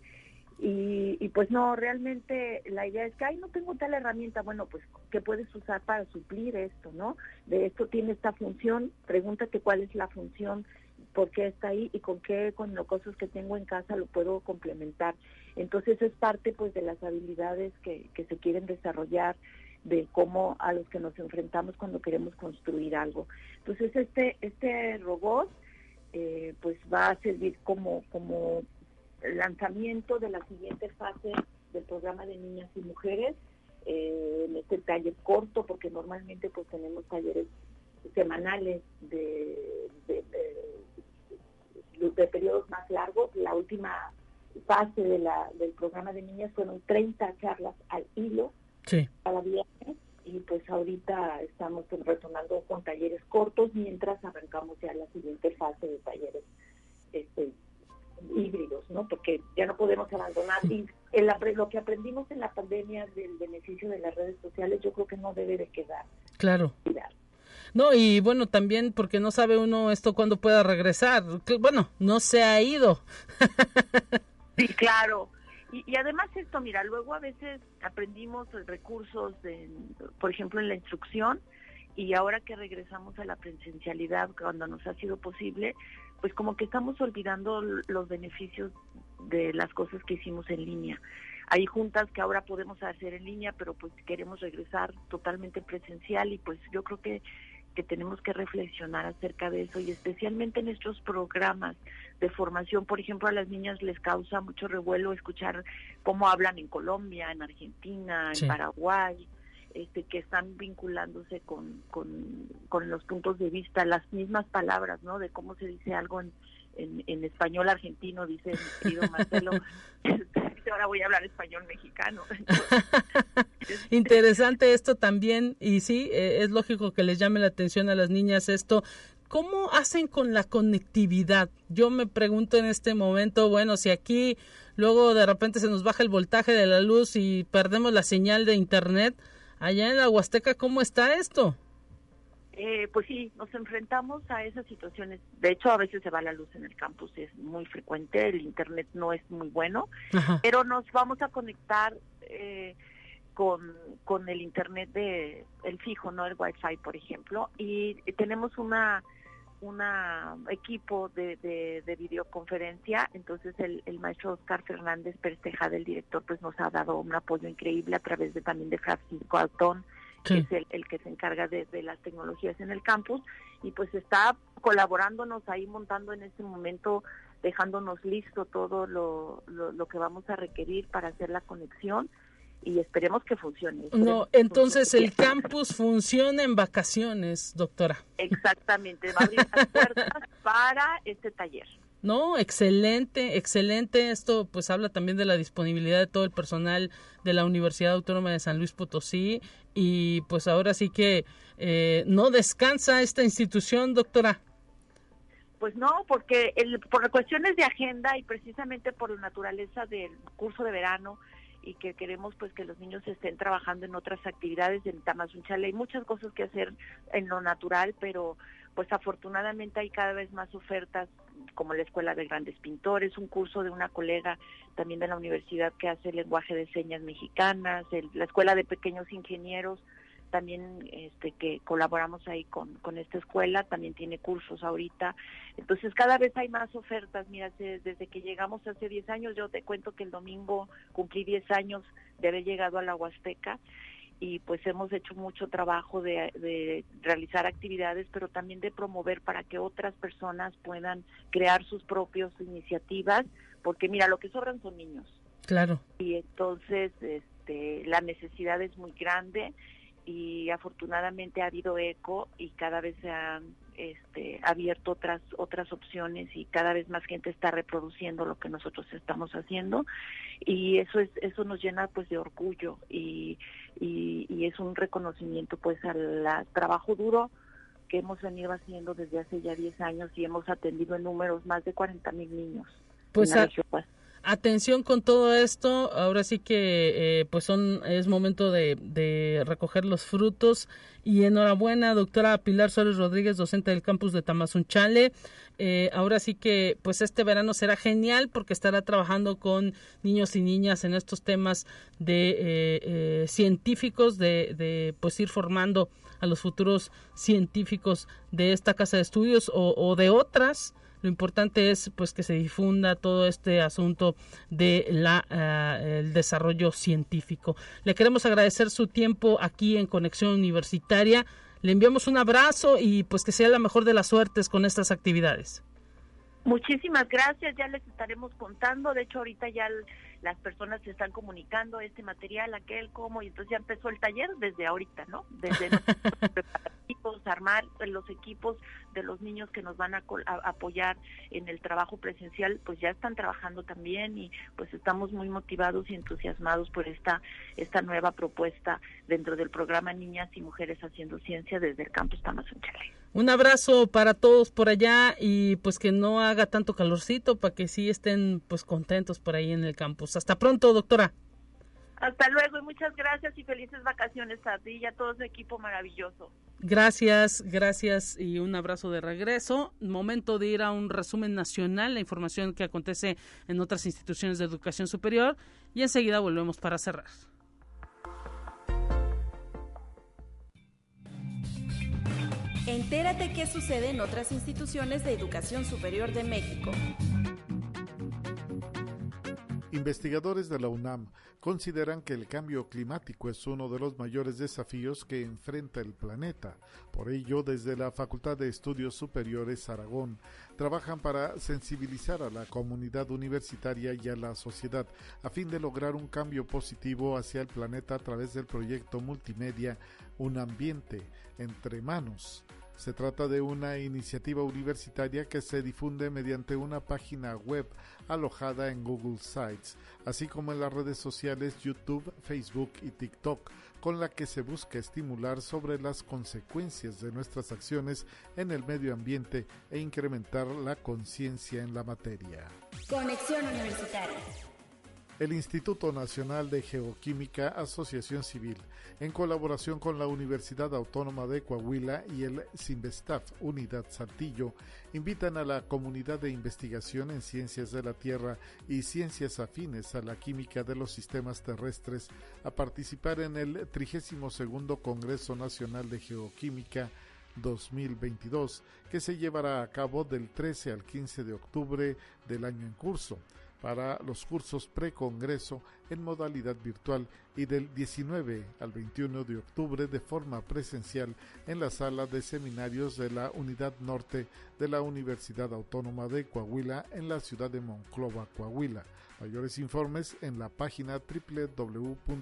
F: y, pues no, realmente la idea es que, ay, no tengo tal herramienta, bueno, pues, ¿qué puedes usar para suplir esto, no? De esto tiene esta función, pregúntate cuál es la función, por qué está ahí y con qué, con los cosas que tengo en casa lo puedo complementar. Entonces es parte, pues, de las habilidades que, que se quieren desarrollar de cómo a los que nos enfrentamos cuando queremos construir algo. Entonces este este robot eh, pues va a servir como como lanzamiento de la siguiente fase del programa de niñas y mujeres eh, en este taller corto porque normalmente pues tenemos talleres semanales de, periodos más largos la última fase de la, del programa de niñas fueron 30 charlas al hilo
B: sí.
F: cada viernes y pues ahorita estamos retomando con talleres cortos mientras arrancamos ya la siguiente fase de talleres este, híbridos, ¿no? Porque ya no podemos abandonar y el, lo que aprendimos en la pandemia del beneficio de las redes sociales yo creo que no debe de quedar.
B: Claro. No, y bueno, también porque no sabe uno esto cuándo pueda regresar. Bueno, no se ha ido. [laughs]
F: sí, claro. Y, además esto, mira, luego a veces aprendimos recursos, de, por ejemplo, en la instrucción, y ahora que regresamos a la presencialidad cuando nos ha sido posible, pues como que estamos olvidando los beneficios de las cosas que hicimos en línea. Hay juntas que ahora podemos hacer en línea, pero pues queremos regresar totalmente presencial y pues yo creo que que tenemos que reflexionar acerca de eso y especialmente en estos programas de formación, por ejemplo, a las niñas les causa mucho revuelo escuchar cómo hablan en Colombia, en Argentina, en Paraguay, este, que están vinculándose con, con, con los puntos de vista, las mismas palabras, ¿no? De cómo se dice algo en, en, español argentino, dice mi querido Marcelo, [laughs] [laughs] ahora voy a hablar español mexicano. [laughs]
B: Interesante esto también, y sí, eh, es lógico que les llame la atención a las niñas esto. ¿Cómo hacen con la conectividad? Yo me pregunto en este momento, bueno, si aquí luego de repente se nos baja el voltaje de la luz y perdemos la señal de internet, allá en la Huasteca, ¿cómo está esto?
F: Eh, pues sí, nos enfrentamos a esas situaciones. De hecho, a veces se va la luz en el campus, es muy frecuente, el internet no es muy bueno, pero nos vamos a conectar eh, con, con el internet de el fijo, no el wifi, por ejemplo, y tenemos una una equipo de, de, videoconferencia, entonces el, el, maestro Oscar Fernández Persteja, del director, pues nos ha dado un apoyo increíble a través de también de Francisco Altón, que es el, que se encarga de, las tecnologías en el campus, y pues está colaborándonos ahí montando en este momento, dejándonos listo todo lo, lo, que vamos a requerir para hacer la conexión y esperemos que funcione.
B: no, entonces el campus funciona en vacaciones, doctora.
F: Exactamente, va a abrir las puertas [laughs] para este taller.
B: No, excelente, excelente. Esto pues habla también de la disponibilidad de todo el personal de la Universidad Autónoma de San Luis Potosí y pues ahora sí que eh, no descansa esta institución, doctora.
F: Pues no, porque el, por cuestiones de agenda y precisamente por la naturaleza del curso de verano y que queremos pues que los niños estén trabajando en otras actividades en Tamazunchale. Hay muchas cosas que hacer en lo natural, pero pues afortunadamente hay cada vez más ofertas como la Escuela de Grandes Pintores, un curso de una colega también de la universidad que hace lenguaje de señas mexicanas, la Escuela de Pequeños Ingenieros, también este, que colaboramos ahí con, con esta escuela, también tiene cursos ahorita. Entonces cada vez hay más ofertas. Mira, desde que llegamos hace 10 años, yo te cuento que el domingo cumplí 10 años de haber llegado a la Huasteca y pues hemos hecho mucho trabajo de, realizar actividades, pero también de promover para que otras personas puedan crear sus propias iniciativas, porque mira, lo que sobran son niños.
B: Claro.
F: Y entonces este, la necesidad es muy grande y afortunadamente ha habido eco y cada vez se han este, abierto otras otras opciones y cada vez más gente está reproduciendo lo que nosotros estamos haciendo y eso es eso nos llena pues de orgullo y, y, es un reconocimiento pues al trabajo duro que hemos venido haciendo desde hace ya 10 años y hemos atendido en números más de 40 mil niños.
B: Pues, atención con todo esto, ahora sí que eh, pues son es momento de, de, recoger los frutos. Y enhorabuena doctora Pilar Suárez Rodríguez, docente del campus de Tamazunchale. Eh, ahora sí que pues este verano será genial porque estará trabajando con niños y niñas en estos temas de eh, eh, científicos, de, de, pues ir formando a los futuros científicos de esta casa de estudios o, o de otras lo importante es pues que se difunda todo este asunto de la eh, el desarrollo científico. Le queremos agradecer su tiempo aquí en Conexión Universitaria. Le enviamos un abrazo y pues que sea la mejor de las suertes con estas actividades.
F: Muchísimas gracias, ya les estaremos contando. De hecho, ahorita ya las personas se están comunicando este material, aquel, cómo, y entonces ya empezó el taller desde ahorita, ¿no? Desde [laughs] preparativos, armar los equipos de los niños que nos van a, apoyar en el trabajo presencial, pues ya están trabajando también y pues estamos muy motivados y entusiasmados por esta, esta nueva propuesta dentro del programa Niñas y Mujeres Haciendo Ciencia desde el campus Tamazunchale.
B: Un abrazo para todos por allá y pues que no haga tanto calorcito para que sí estén pues contentos por ahí en el campus. Hasta pronto, doctora.
F: Hasta luego y muchas gracias y felices vacaciones a ti y a todo su equipo maravilloso.
B: Gracias, gracias y un abrazo de regreso. Momento de ir a un resumen nacional, la información que acontece en otras instituciones de educación superior y enseguida volvemos para cerrar.
G: Entérate qué sucede en otras instituciones de educación superior de México.
H: Investigadores de la UNAM consideran que el cambio climático es uno de los mayores desafíos que enfrenta el planeta. Por ello, desde la Facultad de Estudios Superiores Aragón, trabajan para sensibilizar a la comunidad universitaria y a la sociedad a fin de lograr un cambio positivo hacia el planeta a través del proyecto multimedia Un ambiente entre manos se trata de una iniciativa universitaria que se difunde mediante una página web alojada en Google Sites, así como en las redes sociales YouTube, Facebook y TikTok, con la que se busca estimular sobre las consecuencias de nuestras acciones en el medio ambiente e incrementar la conciencia en la materia.
G: Conexión Universitaria
H: el Instituto Nacional de Geoquímica Asociación Civil, en colaboración con la Universidad Autónoma de Coahuila y el Sinvestaf Unidad Saltillo, invitan a la comunidad de investigación en ciencias de la Tierra y ciencias afines a la química de los sistemas terrestres a participar en el 32 Congreso Nacional de Geoquímica 2022, que se llevará a cabo del 13 al 15 de octubre del año en curso para los cursos pre-congreso en modalidad virtual y del 19 al 21 de octubre de forma presencial en la sala de seminarios de la Unidad Norte de la Universidad Autónoma de Coahuila en la ciudad de Monclova, Coahuila. Mayores informes en la página www.uadec.mx.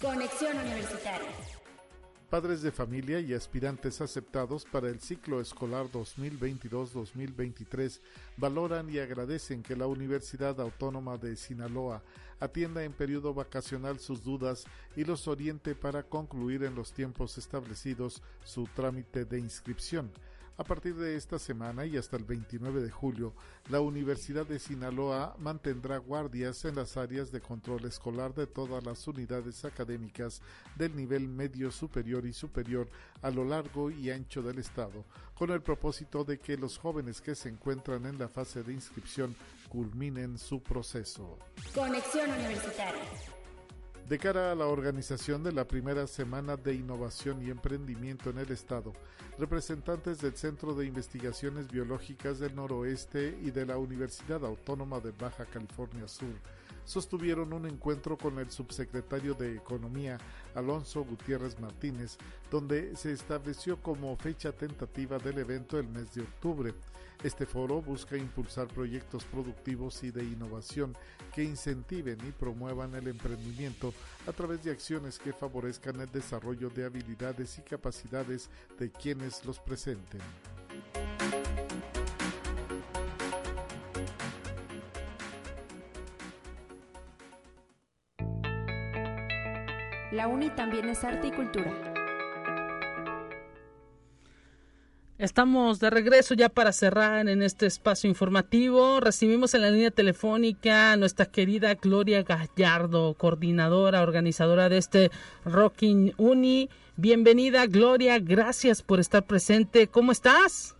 G: Conexión Universitaria
H: padres de familia y aspirantes aceptados para el ciclo escolar 2022-2023 valoran y agradecen que la Universidad Autónoma de Sinaloa atienda en periodo vacacional sus dudas y los oriente para concluir en los tiempos establecidos su trámite de inscripción. A partir de esta semana y hasta el 29 de julio, la Universidad de Sinaloa mantendrá guardias en las áreas de control escolar de todas las unidades académicas del nivel medio superior y superior a lo largo y ancho del estado, con el propósito de que los jóvenes que se encuentran en la fase de inscripción culminen su proceso.
G: Conexión Universitaria.
H: De cara a la organización de la primera semana de innovación y emprendimiento en el Estado, representantes del Centro de Investigaciones Biológicas del Noroeste y de la Universidad Autónoma de Baja California Sur sostuvieron un encuentro con el subsecretario de Economía, Alonso Gutiérrez Martínez, donde se estableció como fecha tentativa del evento el mes de octubre. Este foro busca impulsar proyectos productivos y de innovación que incentiven y promuevan el emprendimiento a través de acciones que favorezcan el desarrollo de habilidades y capacidades de quienes los presenten.
C: La UNI también es arte y cultura.
B: Estamos de regreso ya para cerrar en este espacio informativo. Recibimos en la línea telefónica a nuestra querida Gloria Gallardo, coordinadora, organizadora de este Rocking Uni. Bienvenida, Gloria. Gracias por estar presente. ¿Cómo estás?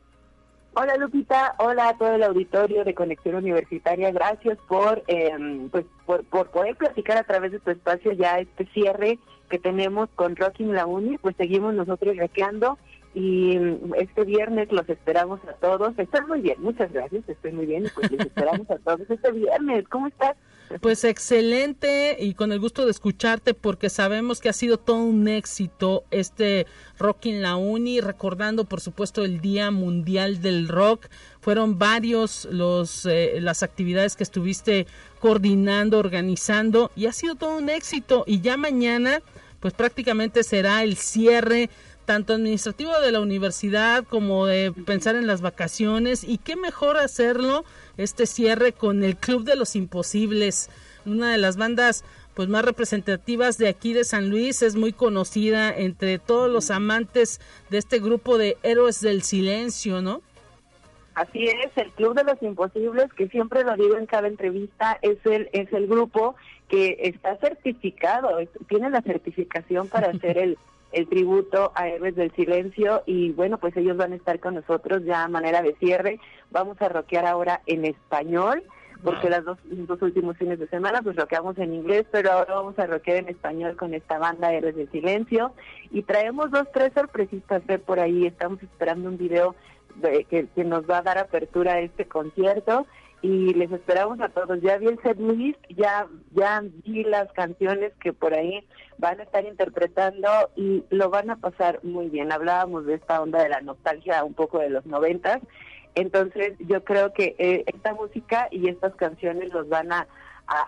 I: Hola Lupita, hola a todo el auditorio de Conexión Universitaria, gracias por, em, pues, por, poder platicar a través de tu espacio ya este cierre que tenemos con Rocking la Uni, pues seguimos nosotros rockeando y este viernes los esperamos a todos. Estoy muy bien, muchas gracias, estoy muy bien pues los esperamos a todos este viernes. ¿Cómo estás?
B: Pues excelente y con el gusto de escucharte porque sabemos que ha sido todo un éxito este Rock in la Uni, recordando por supuesto el Día Mundial del Rock. Fueron varios los eh, las actividades que estuviste coordinando, organizando y ha sido todo un éxito y ya mañana pues prácticamente será el cierre tanto administrativo de la universidad como de pensar en las vacaciones y qué mejor hacerlo este cierre con el Club de los Imposibles, una de las bandas pues más representativas de aquí de San Luis, es muy conocida entre todos los amantes de este grupo de héroes del silencio, ¿no?
I: Así es, el Club de los Imposibles, que siempre lo digo en cada entrevista, es el es el grupo que está certificado, tiene la certificación para [laughs] hacer el el tributo a Héroes del Silencio y bueno, pues ellos van a estar con nosotros ya a manera de cierre. Vamos a rockear ahora en español, porque las dos, los dos últimos fines de semana pues rockeamos en inglés, pero ahora vamos a rockear en español con esta banda Héroes del Silencio y traemos dos, tres sorpresistas ver por ahí. Estamos esperando un video que, que nos va a dar apertura a este concierto y les esperamos a todos. Ya vi el set list, ya, ya vi las canciones que por ahí van a estar interpretando y lo van a pasar muy bien. Hablábamos de esta onda de la nostalgia un poco de los noventas, entonces yo creo que eh, esta música y estas canciones los van a,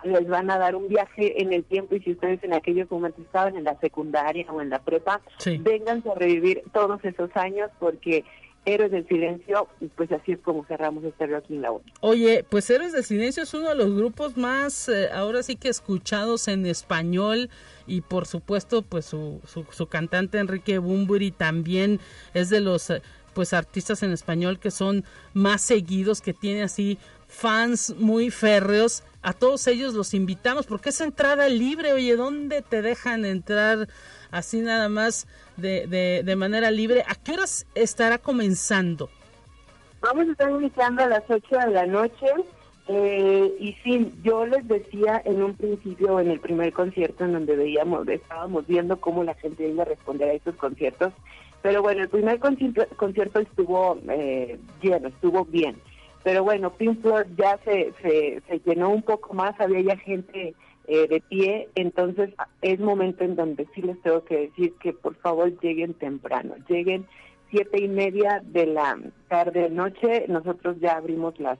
I: les van a dar un viaje en el tiempo y si ustedes en aquellos momentos estaban en la secundaria o en la prepa, vengan a revivir todos esos años porque Héroes del Silencio, pues así es como cerramos este Rock in la
B: Oye, pues Héroes del Silencio es uno de los grupos más, eh, ahora sí que escuchados en español y por supuesto, pues su, su, cantante Enrique Bumburi también es de los eh, pues artistas en español que son más seguidos, que tiene así fans muy férreos. A todos ellos los invitamos porque es entrada libre. Oye, ¿dónde te dejan entrar así nada más de, de, manera libre. ¿A qué horas estará comenzando?
I: Vamos a estar iniciando a las 8 de la noche. Eh, y sí, yo les decía en un principio, en el primer concierto en donde veíamos, estábamos viendo cómo la gente iba a responder a estos conciertos, pero bueno, el primer concierto, concierto estuvo eh, lleno, estuvo bien, pero bueno, Pink Floyd ya se, se, se llenó un poco más, había ya gente eh, de pie, entonces es momento en donde sí les tengo que decir que por favor lleguen temprano, lleguen siete y media de la tarde noche, nosotros ya abrimos las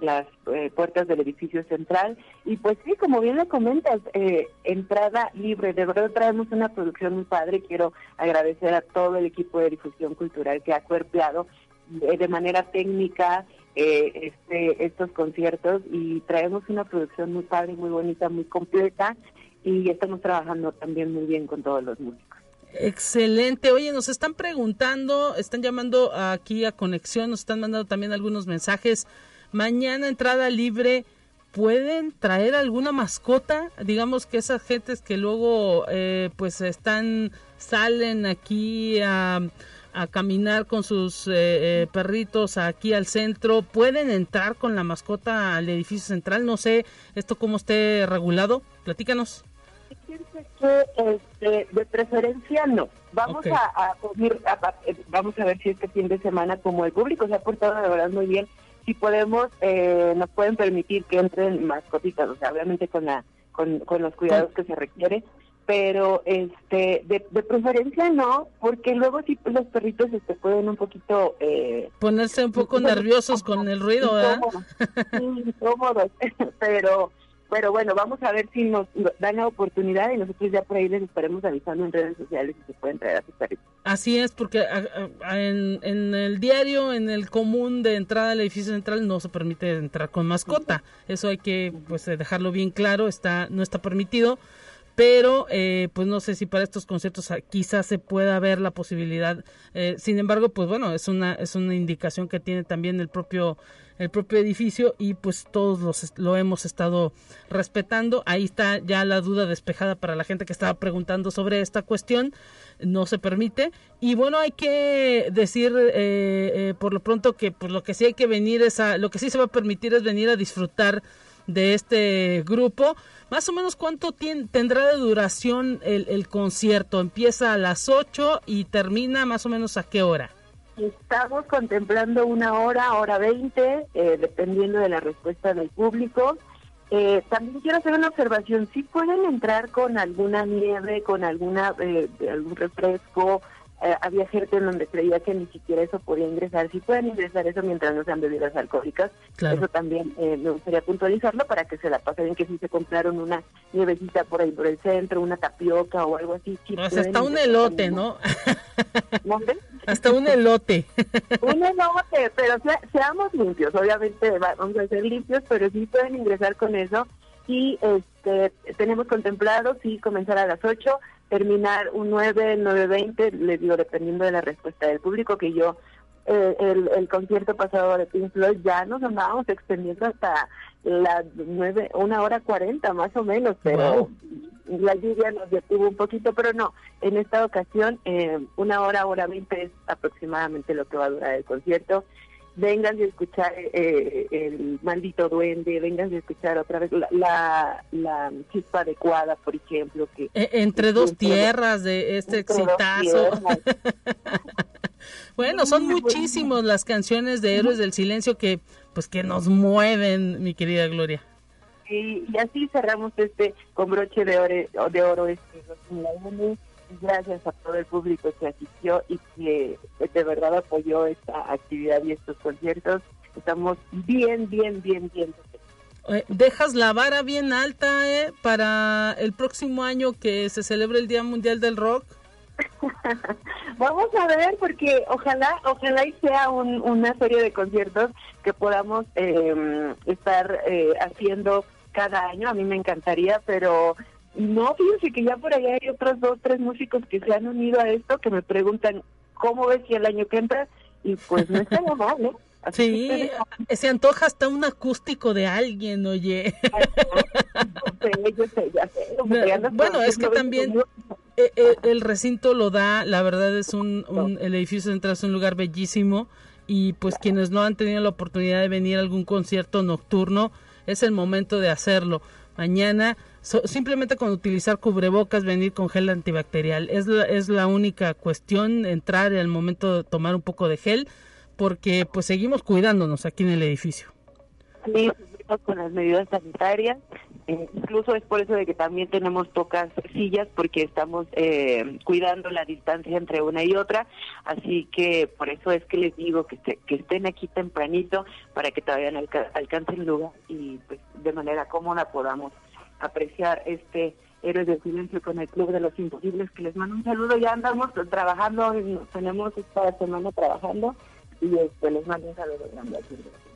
I: las eh, puertas del edificio central y pues sí, como bien lo comentas, eh, entrada libre, de verdad traemos una producción muy padre, quiero agradecer a todo el equipo de difusión cultural que ha cuerpeado de manera técnica eh, este, estos conciertos y traemos una producción muy padre, muy bonita, muy completa y estamos trabajando también muy bien con todos los músicos.
B: Excelente. Oye, nos están preguntando, están llamando aquí a Conexión, nos están mandando también algunos mensajes. Mañana entrada libre. ¿Pueden traer alguna mascota? Digamos que esas gentes que luego eh, pues están, salen aquí a a caminar con sus eh, eh, perritos aquí al centro, pueden entrar con la mascota al edificio central. No sé esto cómo esté regulado. Platícanos.
I: Este, de preferencia no. Vamos a, a, vamos a ver si este fin de semana, como el público se ha portado de verdad muy bien, si podemos, eh, nos pueden permitir que entren mascotitas, o sea, obviamente con la con, con los cuidados que se requiere, pero este de, de preferencia no, porque luego sí los perritos este pueden un poquito eh,
B: ponerse un poco nerviosos con el ruido, ¿verdad?
I: Incómodos, [laughs] [laughs] pero pero bueno, vamos a ver si nos dan la oportunidad y nosotros ya por ahí les estaremos avisando en redes sociales si se pueden traer a sus perritos.
B: Así es, porque en, en, el diario, en el común de entrada al edificio central no se permite entrar con mascota. Eso hay que pues dejarlo bien claro, está no está permitido pero eh, pues no sé si para estos conciertos ah, quizás se pueda ver la posibilidad eh, sin embargo pues bueno es una es una indicación que tiene también el propio el propio edificio y pues todos los, lo hemos estado respetando. Ahí está ya la duda despejada para la gente que estaba preguntando sobre esta cuestión. No se permite. Y bueno hay que decir eh, por lo pronto que pues lo que sí hay que venir es a lo que sí se va a permitir es venir a disfrutar de este grupo. Más o menos cuánto tendrá de duración el, el, concierto. Empieza a las 8 y termina más o menos a qué hora.
I: Estamos contemplando una hora, hora 20, eh, dependiendo de la respuesta del público. Eh, también quiero hacer una observación. Si pueden entrar con alguna nieve, con alguna eh, algún refresco, eh, había gente en donde creía que ni siquiera eso podía ingresar. Si pueden ingresar eso mientras no sean bebidas alcohólicas, eso también eh, me gustaría puntualizarlo para que se la pasen que si se compraron una nievecita por ahí por el centro, una tapioca o algo así. [laughs]
B: hasta un elote, ¿no? hasta un elote.
I: un elote, pero seamos limpios, obviamente vamos a ser limpios, pero sí pueden ingresar con eso y este tenemos contemplado sí comenzar a las 8 terminar un 9, 9.20, les digo, dependiendo de la respuesta del público, que yo, eh, el, el, concierto pasado de Pink Floyd ya nos andábamos extendiendo hasta las 9, una hora 40 más o menos, pero la lluvia nos detuvo un poquito, pero no, en esta ocasión eh, una hora, hora 20 es aproximadamente lo que va a durar el concierto vengan a escuchar eh, el maldito duende, vengan a escuchar otra vez la, la, chispa adecuada, por ejemplo. que
B: e, Entre dos tierras de este exitazo. [laughs] bueno, son muchísimos las canciones de Héroes del Silencio que pues que nos mueven, mi querida Gloria.
I: Y, y así cerramos este con broche de oro, de oro este gracias a todo el público que asistió y que de verdad apoyó esta actividad y estos conciertos. Estamos bien, bien, bien, bien.
B: Eh, dejas la vara bien alta eh, para el próximo año que se celebre el Día Mundial del Rock. [laughs]
I: Vamos a ver, porque ojalá, ojalá y sea una serie de conciertos que podamos em, estar eh, haciendo cada año. A mí me encantaría, pero no, fíjense que ya por allá hay otros dos, tres músicos que se han unido a esto que me preguntan cómo ves si el año que entra y pues no está mal, ¿no?
B: sí, se antoja hasta un acústico de alguien, oye. bueno, es que también eh, eh, el recinto lo da, la verdad es un, un el edificio central es un lugar bellísimo y pues quienes no han tenido la oportunidad de venir a algún concierto nocturno, es el momento de hacerlo. Mañana simplemente con utilizar cubrebocas, venir con gel antibacterial. Es la, es la única cuestión, entrar al momento de tomar un poco de gel, porque pues seguimos cuidándonos aquí en el edificio.
I: Sí, con las medidas sanitarias. Eh, incluso es por eso de que también tenemos pocas sillas porque estamos eh, cuidando la distancia entre una y otra. Así que por eso es que les digo que, que estén aquí tempranito para que todavía alcancen el lugar y pues de manera cómoda podamos apreciar este Héroes del Silencio con el Club de los Imposibles, que les mando un saludo. Ya andamos trabajando, tenemos esta semana trabajando y este, les mando un saludo grande.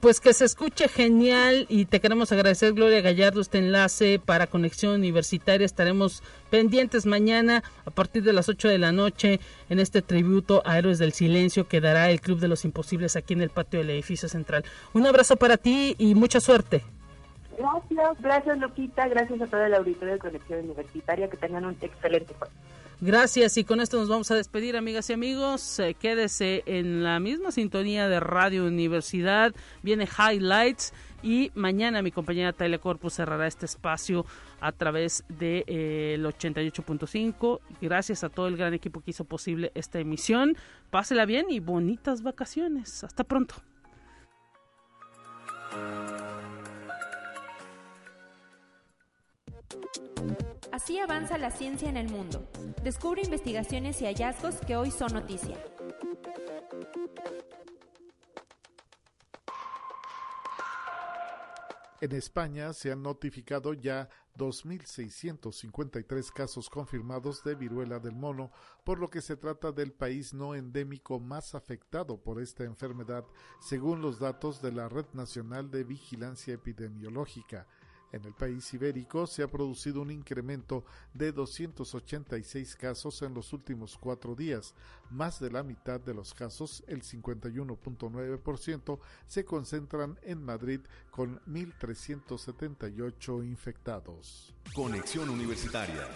B: Pues que se escuche genial y te queremos agradecer, Gloria Gallardo, este enlace para Conexión Universitaria. Estaremos pendientes mañana a partir de las 8 de la noche en este tributo a Héroes del Silencio que dará el Club de los Imposibles aquí en el patio del edificio central. Un abrazo para ti y mucha suerte.
I: Gracias, gracias Lupita, gracias a toda la auditoría de Conexión Universitaria, que tengan un excelente
B: Gracias y con esto nos vamos a despedir amigas y amigos. Eh, quédese en la misma sintonía de Radio Universidad. Viene Highlights y mañana mi compañera Taylor Corpus cerrará este espacio a través del de, eh, 88.5. Gracias a todo el gran equipo que hizo posible esta emisión. Pásela bien y bonitas vacaciones. Hasta pronto.
C: Así avanza la ciencia en el mundo. Descubre investigaciones y hallazgos que hoy son noticia.
H: En España se han notificado ya 2.653 casos confirmados de viruela del mono, por lo que se trata del país no endémico más afectado por esta enfermedad, según los datos de la Red Nacional de Vigilancia Epidemiológica. En el país ibérico se ha producido un incremento de 286 casos en los últimos cuatro días. Más de la mitad de los casos, el 51.9%, se concentran en Madrid con 1.378 infectados.
A: Conexión Universitaria.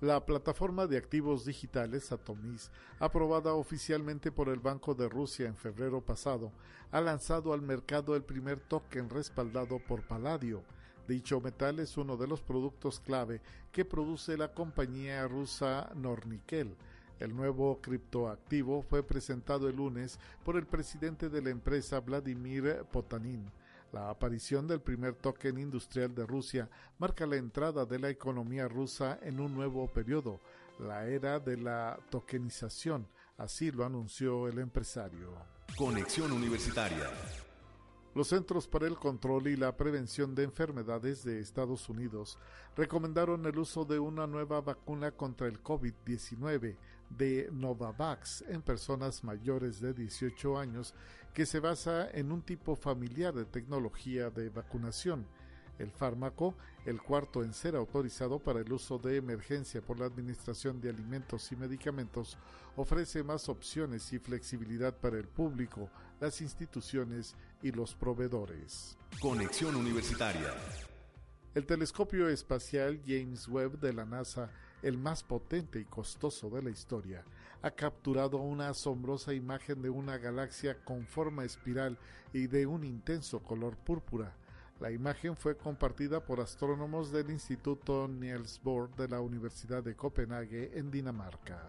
H: La plataforma de activos digitales Atomis, aprobada oficialmente por el Banco de Rusia en febrero pasado, ha lanzado al mercado el primer token respaldado por Palladio. Dicho metal es uno de los productos clave que produce la compañía rusa Nornickel. El nuevo criptoactivo fue presentado el lunes por el presidente de la empresa Vladimir Potanin. La aparición del primer token industrial de Rusia marca la entrada de la economía rusa en un nuevo periodo, la era de la tokenización, así lo anunció el empresario.
A: Conexión Universitaria.
H: Los Centros para el Control y la Prevención de Enfermedades de Estados Unidos recomendaron el uso de una nueva vacuna contra el COVID-19 de Novavax en personas mayores de 18 años que se basa en un tipo familiar de tecnología de vacunación. El fármaco, el cuarto en ser autorizado para el uso de emergencia por la Administración de Alimentos y Medicamentos, ofrece más opciones y flexibilidad para el público, las instituciones y los proveedores.
A: Conexión Universitaria.
H: El telescopio espacial James Webb de la NASA, el más potente y costoso de la historia, ha capturado una asombrosa imagen de una galaxia con forma espiral y de un intenso color púrpura. La imagen fue compartida por astrónomos del Instituto Niels Bohr de la Universidad de Copenhague en Dinamarca.